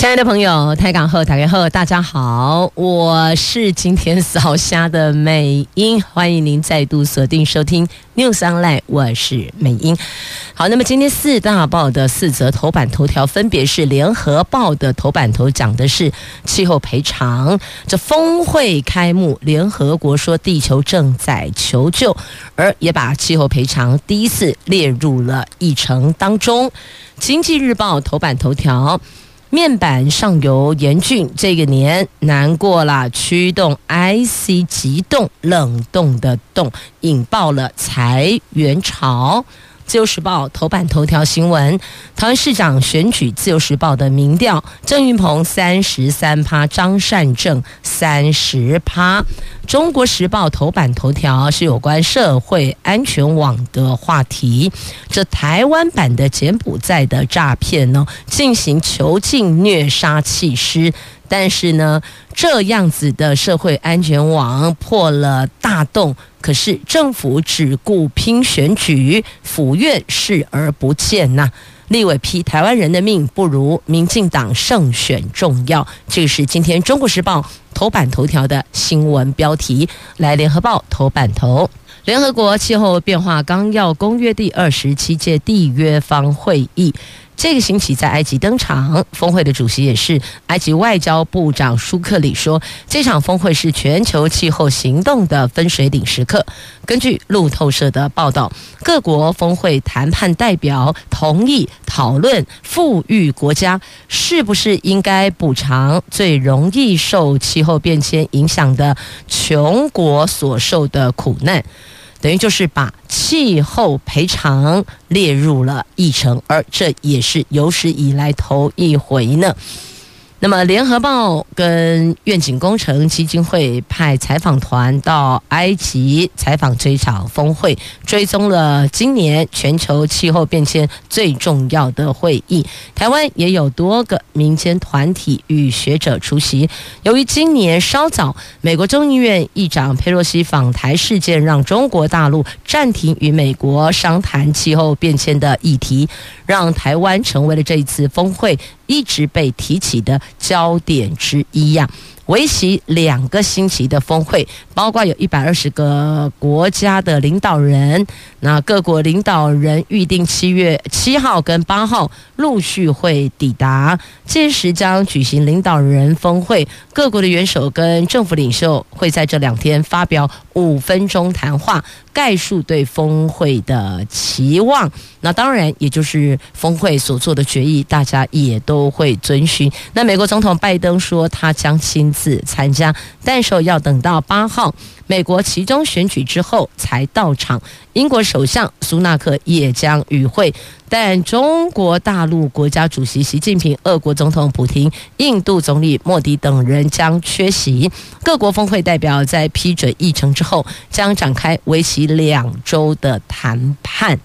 亲爱的朋友，台港后、台湾后，大家好，我是今天扫虾的美英，欢迎您再度锁定收听 News Online，我是美英。好，那么今天四大报的四则头版头条，分别是联合报的头版头讲的是气候赔偿，这峰会开幕，联合国说地球正在求救，而也把气候赔偿第一次列入了议程当中。经济日报头版头条。面板上游严峻，这个年难过了。驱动 IC 急冻冷冻的冻，引爆了裁员潮。自由时报头版头条新闻：桃园市长选举。自由时报的民调，郑运鹏三十三趴，张善政三十趴。中国时报头版头条是有关社会安全网的话题。这台湾版的柬埔寨的诈骗呢，进行囚禁虐杀弃尸。但是呢，这样子的社会安全网破了大洞，可是政府只顾拼选举，府院视而不见呐。立委批台湾人的命不如民进党胜选重要，这是今天《中国时报》头版头条的新闻标题。来，《联合报》头版头，联合国气候变化纲要公约第二十七届缔约方会议。这个星期在埃及登场，峰会的主席也是埃及外交部长舒克里说，这场峰会是全球气候行动的分水岭时刻。根据路透社的报道，各国峰会谈判代表同意讨论富裕国家是不是应该补偿最容易受气候变迁影响的穷国所受的苦难。等于就是把气候赔偿列入了议程，而这也是有史以来头一回呢。那么，《联合报》跟愿景工程基金会派采访团到埃及采访这场峰会，追踪了今年全球气候变迁最重要的会议。台湾也有多个民间团体与学者出席。由于今年稍早，美国众议院议长佩洛西访台事件，让中国大陆暂停与美国商谈气候变迁的议题，让台湾成为了这一次峰会一直被提起的焦点之一呀。为期两个星期的峰会，包括有一百二十个国家的领导人，那各国领导人预定七月七号跟八号陆续会抵达，届时将举行领导人峰会，各国的元首跟政府领袖会在这两天发表五分钟谈话，概述对峰会的期望。那当然，也就是峰会所做的决议，大家也都会遵循。那美国总统拜登说，他将亲自。次参加，但是要等到八号美国期中选举之后才到场。英国首相苏纳克也将与会，但中国大陆国家主席习近平、俄国总统普京、印度总理莫迪等人将缺席。各国峰会代表在批准议程之后，将展开为期两周的谈判。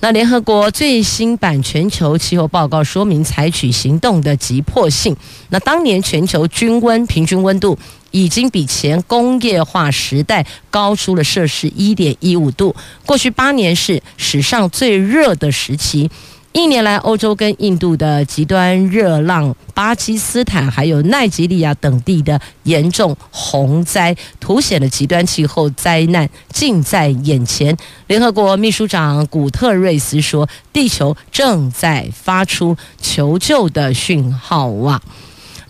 那联合国最新版全球气候报告说明采取行动的急迫性。那当年全球均温平均温度已经比前工业化时代高出了摄氏一点一五度，过去八年是史上最热的时期。一年来，欧洲跟印度的极端热浪，巴基斯坦还有奈及利亚等地的严重洪灾，凸显了极端气候灾难近在眼前。联合国秘书长古特瑞斯说：“地球正在发出求救的讯号啊！”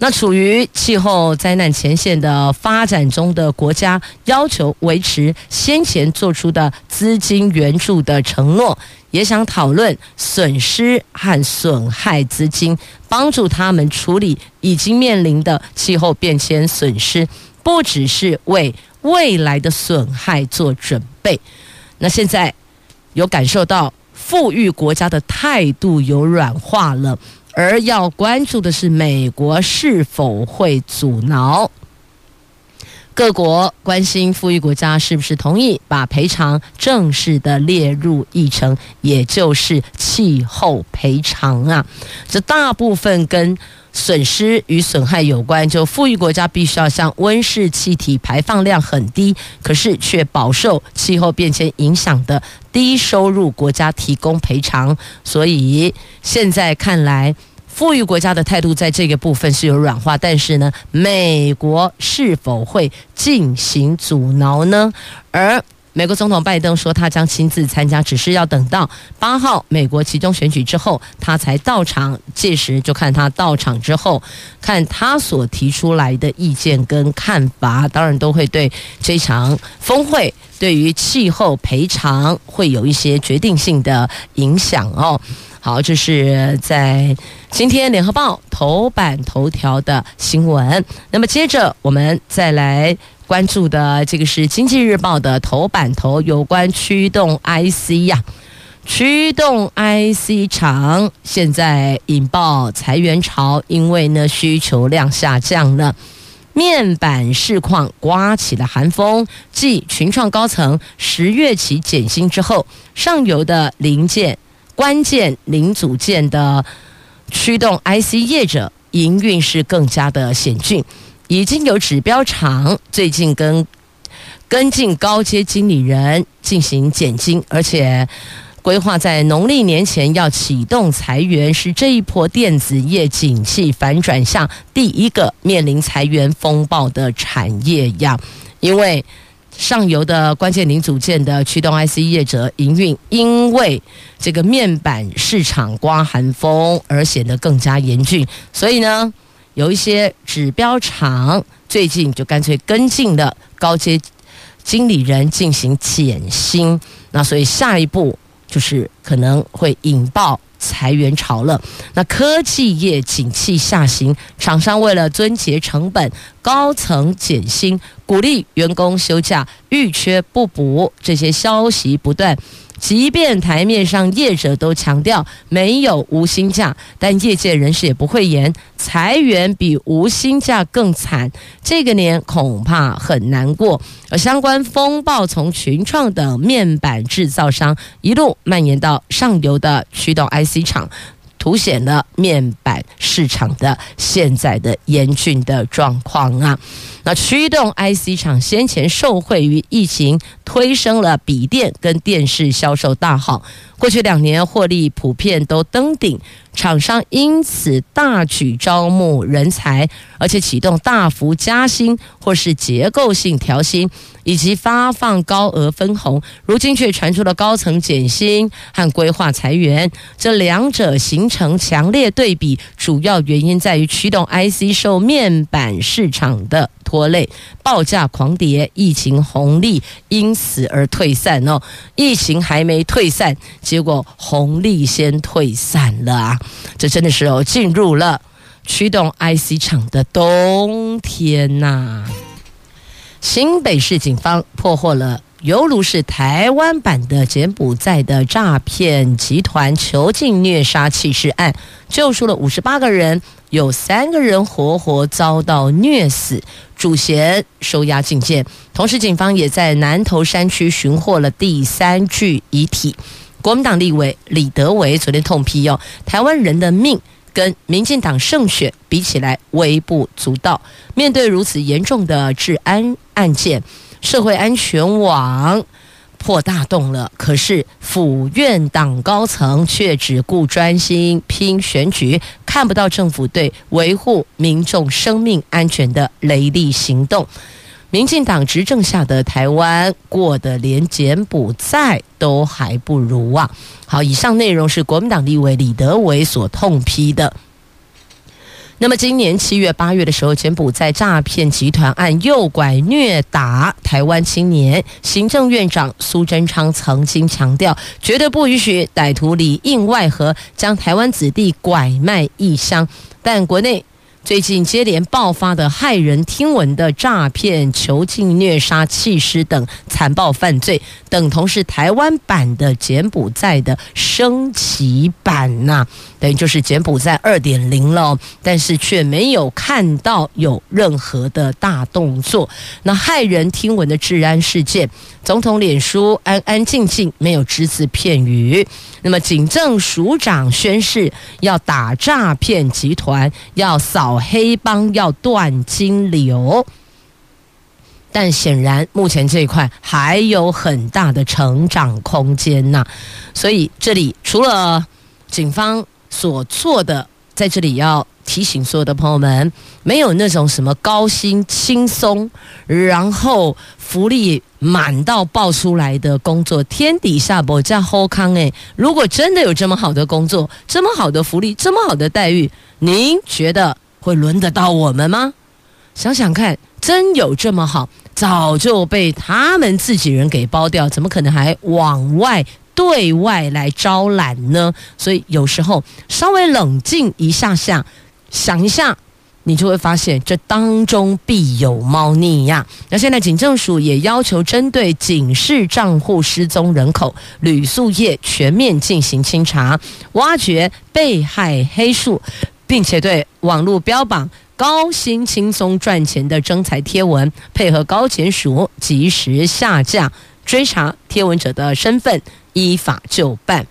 那处于气候灾难前线的发展中的国家，要求维持先前做出的资金援助的承诺。也想讨论损失和损害资金，帮助他们处理已经面临的气候变迁损失，不只是为未来的损害做准备。那现在有感受到富裕国家的态度有软化了，而要关注的是美国是否会阻挠。各国关心富裕国家是不是同意把赔偿正式的列入议程，也就是气候赔偿啊。这大部分跟损失与损害有关，就富裕国家必须要向温室气体排放量很低，可是却饱受气候变迁影响的低收入国家提供赔偿。所以现在看来。富裕国家的态度在这个部分是有软化，但是呢，美国是否会进行阻挠呢？而美国总统拜登说他将亲自参加，只是要等到八号美国集中选举之后他才到场。届时就看他到场之后，看他所提出来的意见跟看法，当然都会对这场峰会对于气候赔偿会有一些决定性的影响哦。好，这是在今天《联合报》头版头条的新闻。那么接着我们再来关注的这个是《经济日报》的头版头，有关驱动 IC 呀，驱动 IC 厂现在引爆裁员潮，因为呢需求量下降了，面板市况刮起了寒风。继群创高层十月起减薪之后，上游的零件。关键零组件的驱动 IC 业者营运是更加的险峻，已经有指标厂最近跟跟进高阶经理人进行减薪，而且规划在农历年前要启动裁员，是这一波电子业景气反转下第一个面临裁员风暴的产业呀，因为。上游的关键零组件的驱动 IC 业者营运，因为这个面板市场刮寒风而显得更加严峻，所以呢，有一些指标厂最近就干脆跟进了高阶经理人进行减薪，那所以下一步就是可能会引爆裁员潮了。那科技业景气下行，厂商为了撙节成本，高层减薪，鼓励员工休假，遇缺不补，这些消息不断。即便台面上业者都强调没有无薪假，但业界人士也不会言裁员比无薪假更惨。这个年恐怕很难过。而相关风暴从群创等面板制造商一路蔓延到上游的驱动 IC 厂。凸显了面板市场的现在的严峻的状况啊！那驱动 IC 厂先前受惠于疫情，推升了笔电跟电视销售大好。过去两年获利普遍都登顶，厂商因此大举招募人才，而且启动大幅加薪或是结构性调薪，以及发放高额分红。如今却传出了高层减薪和规划裁员，这两者形成强烈对比。主要原因在于驱动 IC 受面板市场的国内，报价狂跌，疫情红利因此而退散哦。疫情还没退散。结果红利先退散了啊！这真的是哦，进入了驱动 IC 厂的冬天呐、新北市警方破获了犹如是台湾版的柬埔寨的诈骗集团囚禁虐杀弃尸案，救出了五十八个人，有三个人活活遭到虐死，主嫌收押禁见。同时，警方也在南投山区寻获了第三具遗体。国民党立委李德维昨天痛批哦，台湾人的命跟民进党胜选比起来微不足道。面对如此严重的治安案件，社会安全网破大洞了。可是府院党高层却只顾专心拼选举，看不到政府对维护民众生命安全的雷厉行动。民进党执政下的台湾过得连柬埔寨都还不如啊！好，以上内容是国民党立委李德维所痛批的。那么，今年七月、八月的时候，柬埔寨诈骗集团案诱拐虐打台湾青年，行政院长苏贞昌曾经强调，绝对不允许歹徒里应外合，将台湾子弟拐卖异乡。但国内。最近接连爆发的骇人听闻的诈骗、囚禁、虐杀、弃尸等残暴犯罪，等同是台湾版的柬埔寨的升级版呐、等于就是柬埔寨二点零了，但是却没有看到有任何的大动作。那骇人听闻的治安事件，总统脸书安安静静，没有只字片语。那么警政署长宣誓要打诈骗集团，要扫黑帮，要断金流。但显然，目前这一块还有很大的成长空间呐。所以，这里除了警方所做的，在这里要提醒所有的朋友们，没有那种什么高薪、轻松，然后福利满到爆出来的工作，天底下不叫好康诶。如果真的有这么好的工作，这么好的福利，这么好的待遇，您觉得会轮得到我们吗？想想看，真有这么好？早就被他们自己人给包掉，怎么可能还往外对外来招揽呢？所以有时候稍微冷静一下下，想一下，你就会发现这当中必有猫腻呀。那现在警政署也要求针对警示账户失踪人口、旅宿业全面进行清查，挖掘被害黑数，并且对网络标榜。高薪轻松赚钱的征才贴文，配合高检署及时下架，追查贴文者的身份，依法就办。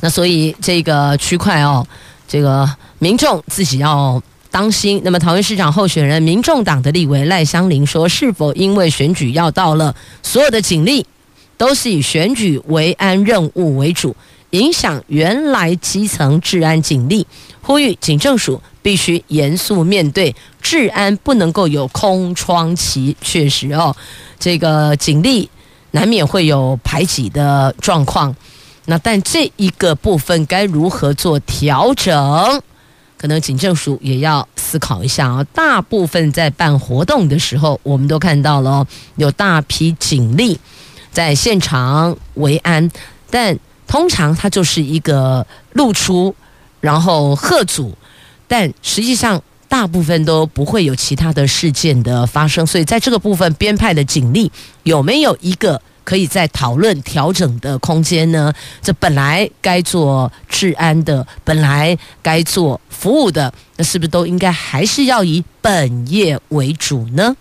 那所以这个区块哦，这个民众自己要当心。那么桃园市长候选人民众党的立委赖香伶说，是否因为选举要到了，所有的警力都是以选举维安任务为主，影响原来基层治安警力，呼吁警政署。必须严肃面对治安，不能够有空窗期。确实哦，这个警力难免会有排挤的状况。那但这一个部分该如何做调整？可能警政署也要思考一下啊。大部分在办活动的时候，我们都看到了有大批警力在现场维安，但通常它就是一个露出，然后喝阻。但实际上，大部分都不会有其他的事件的发生，所以在这个部分编派的警力有没有一个可以再讨论调整的空间呢？这本来该做治安的，本来该做服务的，那是不是都应该还是要以本业为主呢？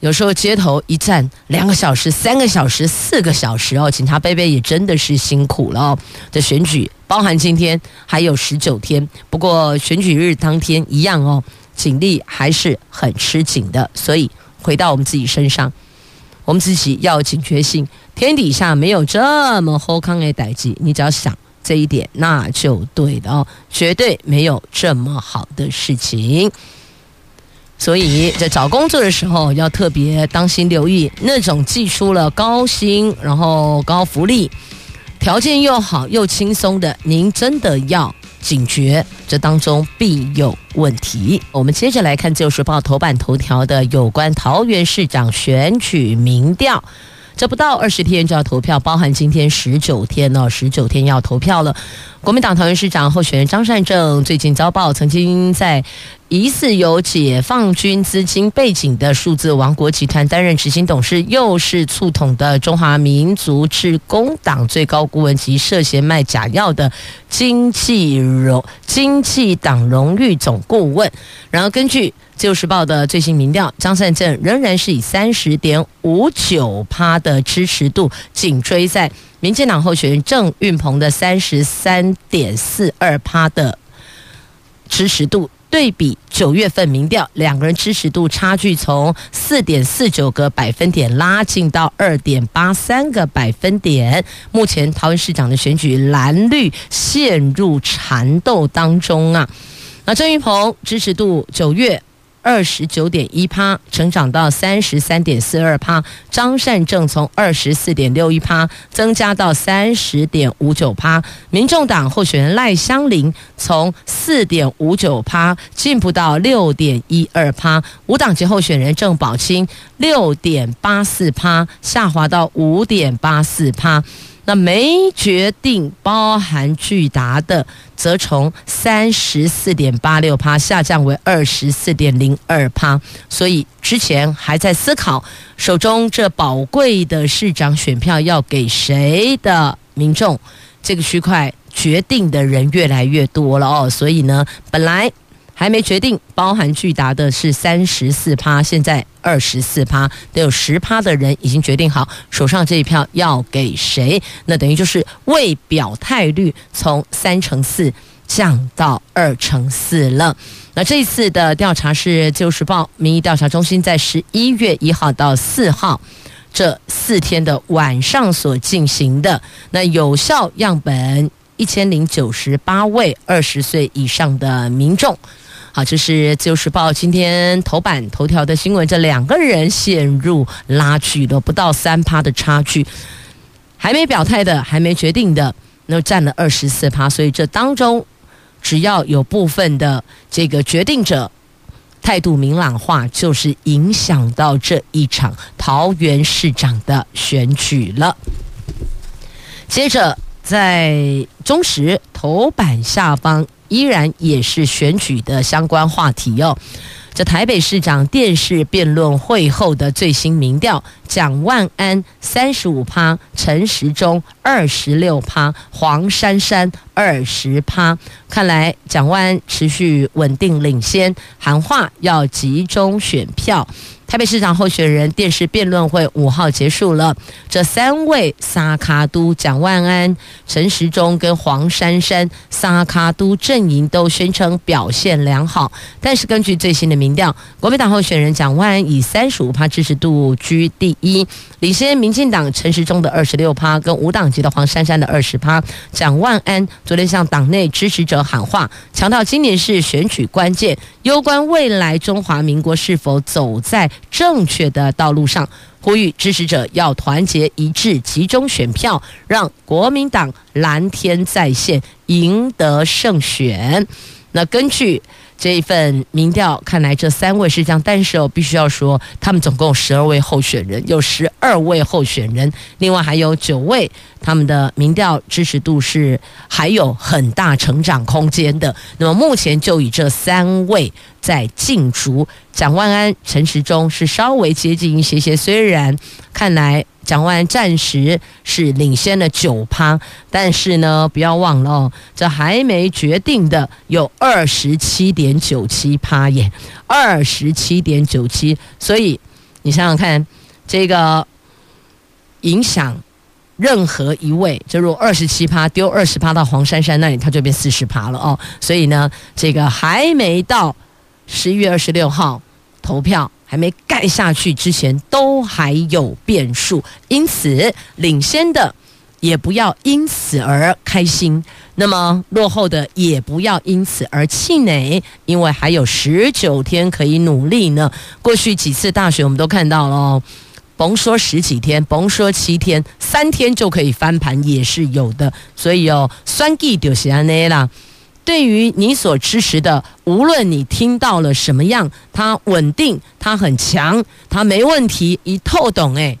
有时候街头一站两个小时、三个小时、四个小时哦，警察伯伯也真的是辛苦了哦。这选举包含今天还有十九天，不过选举日当天一样哦，警力还是很吃紧的。所以回到我们自己身上，我们自己要警觉性。天底下没有这么好康的代志，你只要想这一点，那就对了哦，绝对没有这么好的事情。所以在找工作的时候要特别当心留意，那种寄出了高薪，然后高福利，条件又好又轻松的，您真的要警觉，这当中必有问题。我们接着来看《自由时报》头版头条的有关桃园市长选举民调。这不到二十天就要投票，包含今天十九天哦，十九天要投票了。国民党桃园市长候选人张善政最近遭报曾经在疑似有解放军资金背景的数字王国集团担任执行董事，又是促统的中华民族志工党最高顾问及涉嫌卖假药的经济荣经济党荣誉总顾问。然后根据。自由时报的最新民调，张善政仍然是以三十点五九趴的支持度紧追在民进党候选人郑运鹏的三十三点四二趴的支持度。对比九月份民调，两个人支持度差距从四点四九个百分点拉近到二点八三个百分点。目前桃园市长的选举蓝绿陷入缠斗当中啊。那郑云鹏支持度九月。二十九点一趴，成长到三十三点四二趴。张善政从二十四点六一趴增加到三十点五九趴。民众党候选人赖香伶从四点五九趴进步到六点一二趴。无党籍候选人郑宝清六点八四趴下滑到五点八四趴。那没决定包含巨达的，则从三十四点八六趴下降为二十四点零二趴，所以之前还在思考手中这宝贵的市长选票要给谁的民众，这个区块决定的人越来越多了哦，所以呢，本来。还没决定，包含巨达的是三十四趴，现在二十四趴，得有十趴的人已经决定好手上这一票要给谁，那等于就是未表态率从三成四降到二成四了。那这一次的调查是《自由时报》民意调查中心在十一月一号到四号这四天的晚上所进行的，那有效样本一千零九十八位二十岁以上的民众。好，这是《自由时报》今天头版头条的新闻。这两个人陷入拉锯了，不到三趴的差距，还没表态的，还没决定的，那占了二十四趴。所以这当中，只要有部分的这个决定者态度明朗化，就是影响到这一场桃园市长的选举了。接着，在中时头版下方。依然也是选举的相关话题哦。这台北市长电视辩论会后的最新民调，蒋万安三十五趴，陈时中二十六趴，黄珊珊二十趴。看来蒋万安持续稳定领先，喊话要集中选票。台北市长候选人电视辩论会五号结束了，这三位萨卡都蒋万安、陈时中跟黄珊珊萨卡都阵营都宣称表现良好，但是根据最新的民调，国民党候选人蒋万安以三十五趴支持度居第一，领先民进党陈时中的二十六趴跟无党籍的黄珊珊的二十趴。蒋万安昨天向党内支持者喊话，强调今年是选举关键，攸关未来中华民国是否走在正确的道路上，呼吁支持者要团结一致，集中选票，让国民党蓝天在线，赢得胜选。那根据。这一份民调看来，这三位是这样，但是必须要说，他们总共十二位候选人，有十二位候选人，另外还有九位，他们的民调支持度是还有很大成长空间的。那么目前就以这三位在竞逐，蒋万安、陈时中是稍微接近一些些，虽然看来。蒋万暂时是领先了九趴，但是呢，不要忘了哦，这还没决定的有二十七点九七趴耶，二十七点九七，所以你想想看，这个影响任何一位，就如果二十七趴丢二十趴到黄珊珊那里，他就变四十趴了哦，所以呢，这个还没到十一月二十六号投票。还没盖下去之前，都还有变数，因此领先的也不要因此而开心，那么落后的也不要因此而气馁，因为还有十九天可以努力呢。过去几次大选我们都看到了，甭说十几天，甭说七天，三天就可以翻盘也是有的，所以哦，酸计就是这样啦。对于你所支持的，无论你听到了什么样，它稳定，它很强，它没问题，一透懂诶，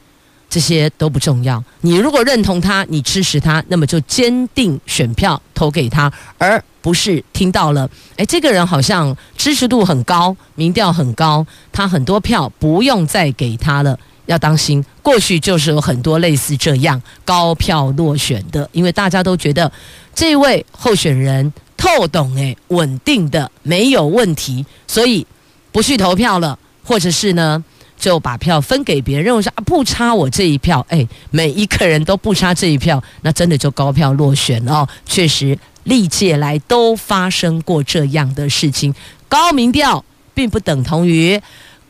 这些都不重要。你如果认同他，你支持他，那么就坚定选票投给他，而不是听到了，诶，这个人好像支持度很高，民调很高，他很多票不用再给他了，要当心。过去就是有很多类似这样高票落选的，因为大家都觉得这位候选人。透懂诶，稳定的没有问题，所以不去投票了，或者是呢就把票分给别人，认为说啊不差我这一票，诶，每一个人都不差这一票，那真的就高票落选哦。确实历届来都发生过这样的事情，高民调并不等同于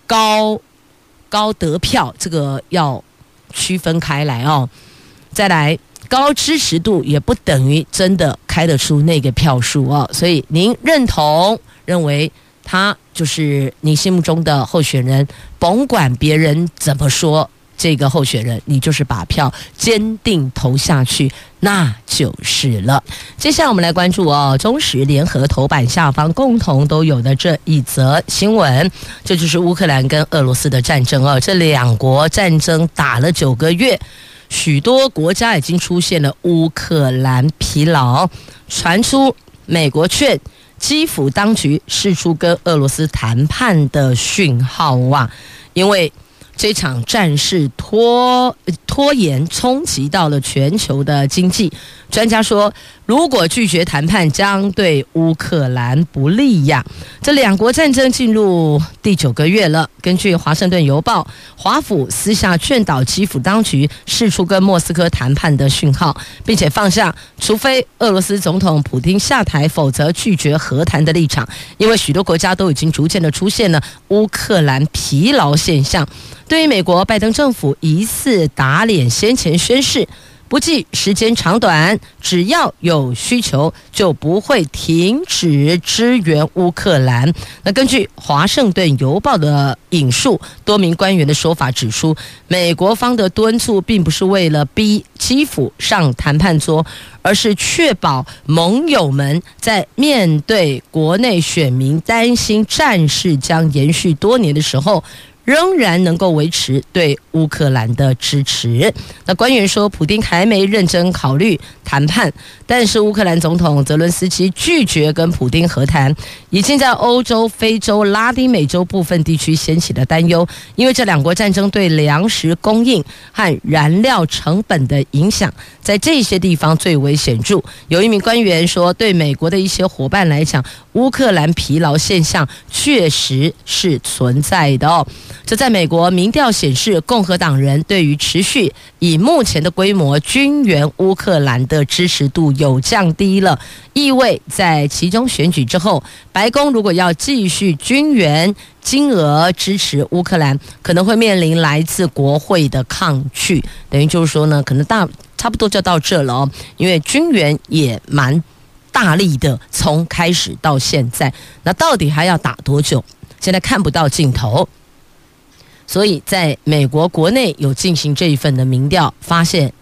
高高得票，这个要区分开来哦。再来。高支持度也不等于真的开得出那个票数哦，所以您认同认为他就是你心目中的候选人，甭管别人怎么说，这个候选人你就是把票坚定投下去，那就是了。接下来我们来关注哦，中时联合头版下方共同都有的这一则新闻，这就是乌克兰跟俄罗斯的战争哦，这两国战争打了九个月。许多国家已经出现了乌克兰疲劳，传出美国劝基辅当局释出跟俄罗斯谈判的讯号啊，因为这场战事拖拖延冲击到了全球的经济。专家说，如果拒绝谈判，将对乌克兰不利呀。这两国战争进入第九个月了。根据《华盛顿邮报》，华府私下劝导基辅当局释出跟莫斯科谈判的讯号，并且放下除非俄罗斯总统普丁下台，否则拒绝和谈的立场。因为许多国家都已经逐渐的出现了乌克兰疲劳现象。对于美国拜登政府疑似打脸先前宣誓，不计时间长短，只要有需求，就不会停止支援乌克兰。那根据《华盛顿邮报》的引述，多名官员的说法指出，美国方的敦促并不是为了逼基辅上谈判桌，而是确保盟友们在面对国内选民担心战事将延续多年的时候，仍然能够维持对乌克兰的支持。那官员说，普丁还没认真考虑谈判，但是乌克兰总统泽伦斯基拒绝跟普丁和谈，已经在欧洲、非洲、拉丁美洲部分地区掀起了担忧，因为这两国战争对粮食供应和燃料成本的影响，在这些地方最为显著。有一名官员说，对美国的一些伙伴来讲，乌克兰疲劳现象确实是存在的哦。这在美国民调显示，共和党人对于持续以目前的规模军援乌克兰的支持度有降低了，意味在其中选举之后，白宫如果要继续军援金额支持乌克兰，可能会面临来自国会的抗拒。等于就是说呢，可能大差不多就到这了哦，因为军援也蛮大力的，从开始到现在，那到底还要打多久？现在看不到尽头。所以，在美国国内有进行这一份的民调，发现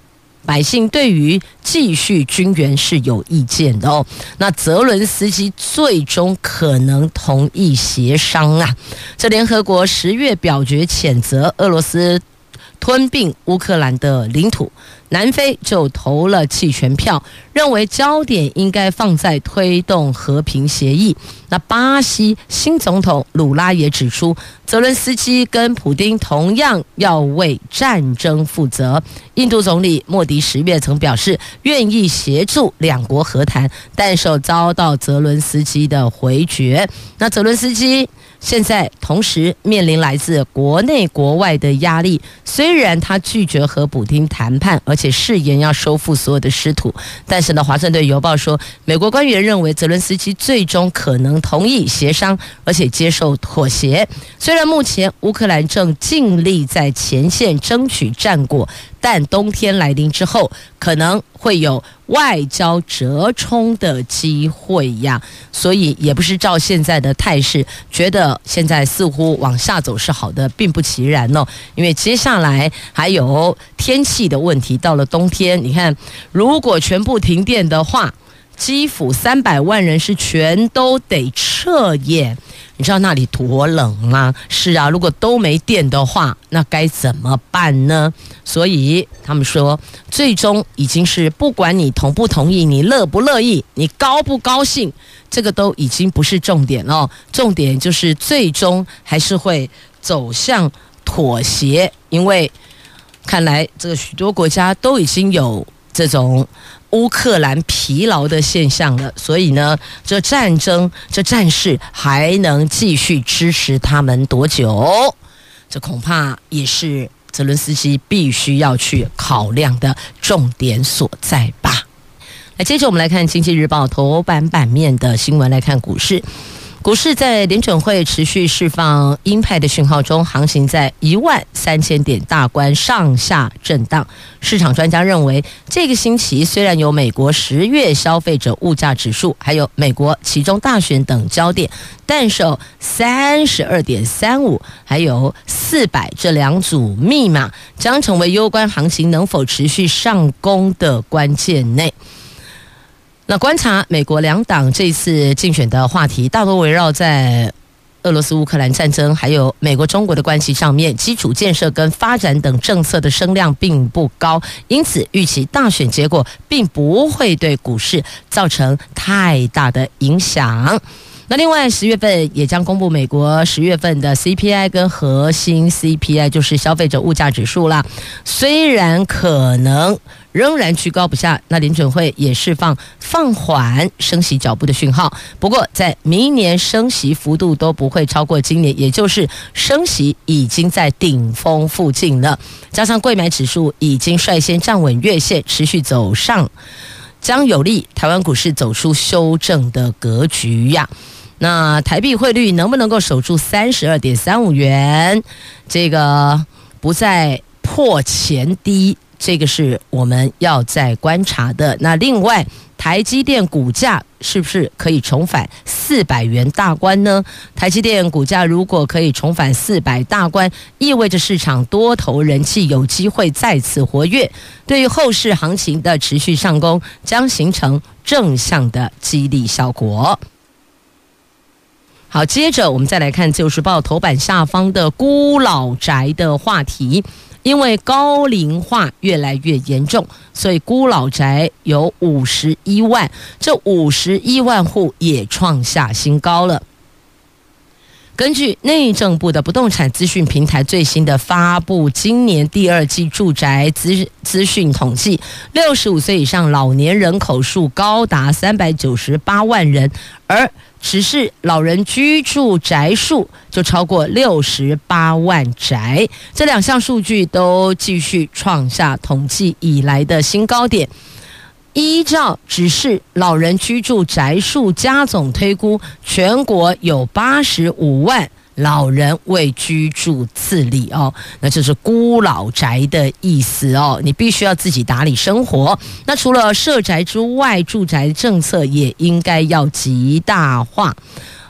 百姓对于继续军援是有意见的哦。那泽伦斯基最终可能同意协商啊。这联合国十月表决谴责俄罗斯吞并乌克兰的领土。南非就投了弃权票，认为焦点应该放在推动和平协议。那巴西新总统鲁拉也指出，泽伦斯基跟普丁同样要为战争负责。印度总理莫迪十月曾表示愿意协助两国和谈，但受遭到泽伦斯基的回绝。那泽伦斯基现在同时面临来自国内国外的压力，虽然他拒绝和普丁谈判，而。且誓言要收复所有的失土，但是呢，《华盛顿邮报》说，美国官员认为泽伦斯基最终可能同意协商，而且接受妥协。虽然目前乌克兰正尽力在前线争取战果。但冬天来临之后，可能会有外交折冲的机会呀，所以也不是照现在的态势，觉得现在似乎往下走是好的，并不其然哦。因为接下来还有天气的问题，到了冬天，你看，如果全部停电的话，基辅三百万人是全都得撤耶。你知道那里多冷吗？是啊，如果都没电的话，那该怎么办呢？所以他们说，最终已经是不管你同不同意，你乐不乐意，你高不高兴，这个都已经不是重点了。重点就是最终还是会走向妥协，因为看来这个许多国家都已经有这种。乌克兰疲劳的现象了，所以呢，这战争、这战事还能继续支持他们多久？这恐怕也是泽伦斯基必须要去考量的重点所在吧。那接着我们来看《经济日报》头版版面的新闻，来看股市。股市在联准会持续释放鹰派的讯号中，行情在一万三千点大关上下震荡。市场专家认为，这个星期虽然有美国十月消费者物价指数，还有美国其中大选等焦点，但受三十二点三五还有四百这两组密码，将成为攸关行情能否持续上攻的关键内。那观察美国两党这次竞选的话题，大多围绕在俄罗斯乌克兰战争，还有美国中国的关系上面，基础建设跟发展等政策的声量并不高，因此预期大选结果并不会对股市造成太大的影响。那另外十月份也将公布美国十月份的 CPI 跟核心 CPI，就是消费者物价指数啦。虽然可能仍然居高不下，那联准会也释放放缓升息脚步的讯号。不过在明年升息幅度都不会超过今年，也就是升息已经在顶峰附近了。加上贵买指数已经率先站稳月线，持续走上，将有利台湾股市走出修正的格局呀。那台币汇率能不能够守住三十二点三五元？这个不再破前低，这个是我们要再观察的。那另外，台积电股价是不是可以重返四百元大关呢？台积电股价如果可以重返四百大关，意味着市场多头人气有机会再次活跃，对于后市行情的持续上攻，将形成正向的激励效果。好，接着我们再来看《自由时报》头版下方的孤老宅的话题，因为高龄化越来越严重，所以孤老宅有五十一万，这五十一万户也创下新高了。根据内政部的不动产资讯平台最新的发布，今年第二季住宅资资讯统计，六十五岁以上老年人口数高达三百九十八万人，而只是老人居住宅数就超过六十八万宅，这两项数据都继续创下统计以来的新高点。依照只是老人居住宅数加总推估，全国有八十五万老人为居住自理哦，那就是孤老宅的意思哦。你必须要自己打理生活。那除了社宅之外，住宅政策也应该要极大化。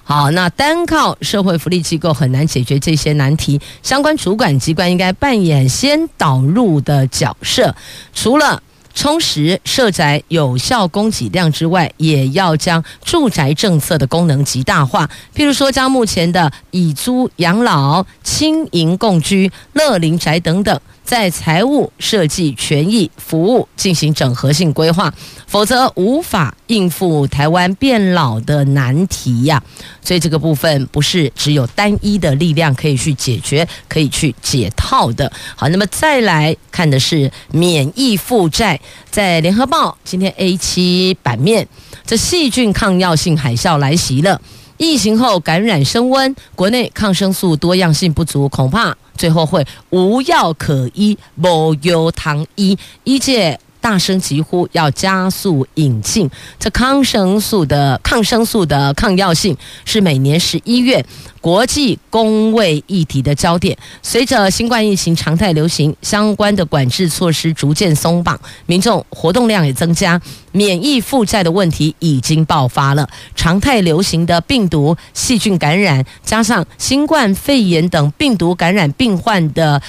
好，那单靠社会福利机构很难解决这些难题，相关主管机关应该扮演先导入的角色，除了。充实社宅有效供给量之外，也要将住宅政策的功能极大化。譬如说，将目前的以租养老、轻盈共居、乐龄宅等等。在财务设计、权益服务进行整合性规划，否则无法应付台湾变老的难题呀。所以这个部分不是只有单一的力量可以去解决、可以去解套的。好，那么再来看的是免疫负债，在联合报今天 A 七版面，这细菌抗药性海啸来袭了。疫情后感染升温，国内抗生素多样性不足，恐怕最后会无药可医，无有糖医，医界。大声疾呼要加速引进这抗生素的抗生素的抗药性，是每年十一月国际公卫议题的焦点。随着新冠疫情常态流行，相关的管制措施逐渐松绑，民众活动量也增加，免疫负债的问题已经爆发了。常态流行的病毒细菌感染，加上新冠肺炎等病毒感染病患的。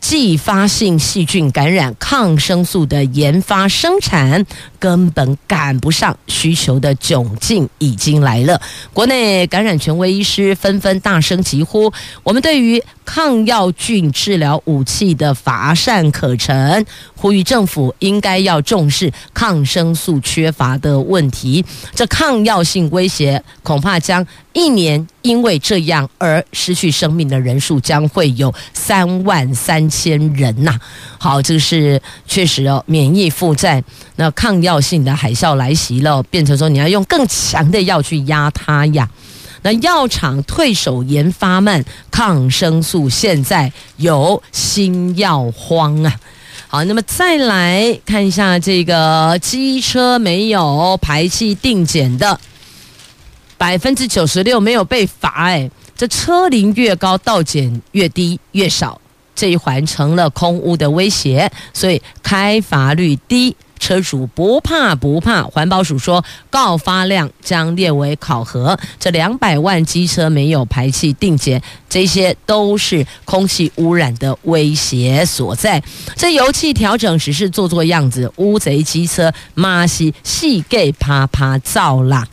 继发性细菌感染，抗生素的研发生产根本赶不上需求的窘境已经来了。国内感染权威医师纷纷大声疾呼：我们对于抗药菌治疗武器的乏善可陈，呼吁政府应该要重视抗生素缺乏的问题。这抗药性威胁恐怕将。一年因为这样而失去生命的人数将会有三万三千人呐、好，这是确实哦，免疫负债，那抗药性的海啸来袭了，变成说你要用更强的药去压它呀。那药厂退守研发慢，抗生素现在有新药荒啊。好，那么再来看一下这个机车没有排气定检的。百分之九十六没有被罚，哎，这车龄越高，道检越低越少，这一环成了空污的威胁，所以开罚率低，车主不怕不怕。环保署说，告发量将列为考核。这两百万机车没有排气定检，这些都是空气污染的威胁所在。这油气调整只是做做样子，乌贼机车马西细给啪啪造啦。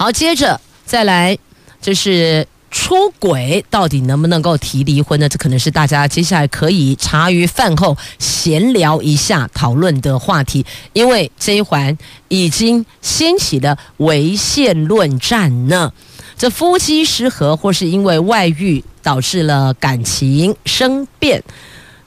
好，接着再来，这是出轨到底能不能够提离婚呢？这可能是大家接下来可以茶余饭后闲聊一下讨论的话题，因为这一环已经掀起了违宪论战呢。这夫妻失和或是因为外遇导致了感情生变，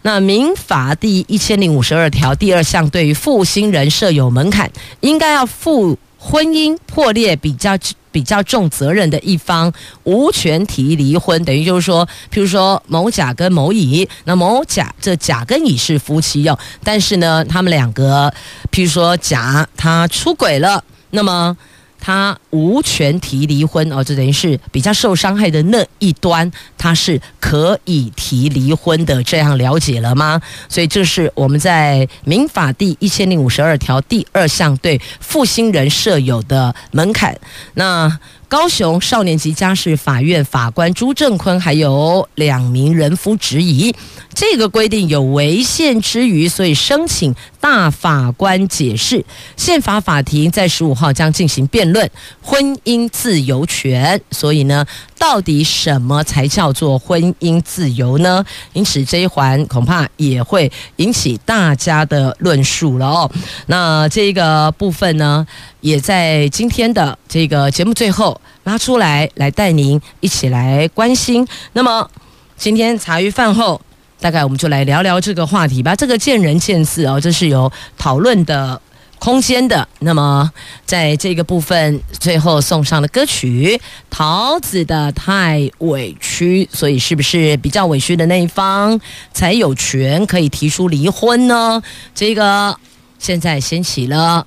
那民法第一千零五十二条第二项对于负心人设有门槛，应该要负婚姻破裂比较。比较重责任的一方无权提离婚，等于就是说，譬如说某甲跟某乙，那某甲这甲跟乙是夫妻哟，但是呢，他们两个，譬如说甲他出轨了，那么。他无权提离婚哦，就等于是比较受伤害的那一端，他是可以提离婚的，这样了解了吗？所以这是我们在民法第一千零五十二条第二项对负心人设有的门槛。那。高雄少年及家事法院法官朱正坤还有两名人夫质疑，这个规定有违宪之余，所以申请大法官解释。宪法法庭在十五号将进行辩论婚姻自由权，所以呢，到底什么才叫做婚姻自由呢？因此这一环恐怕也会引起大家的论述了哦。那这个部分呢，也在今天的这个节目最后拉出来，来带您一起来关心。那么今天茶余饭后，大概我们就来聊聊这个话题吧。这个见仁见智哦，这是有讨论的空间的。那么在这个部分最后送上的歌曲，桃子的《太委屈》，所以是不是比较委屈的那一方才有权可以提出离婚呢？这个现在掀起了。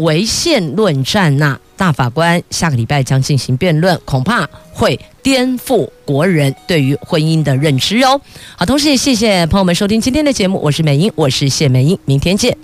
违宪论战，那大法官下个礼拜将进行辩论，恐怕会颠覆国人对于婚姻的认知哦。好，同时也谢谢朋友们收听今天的节目，我是美英，我是谢美英，明天见。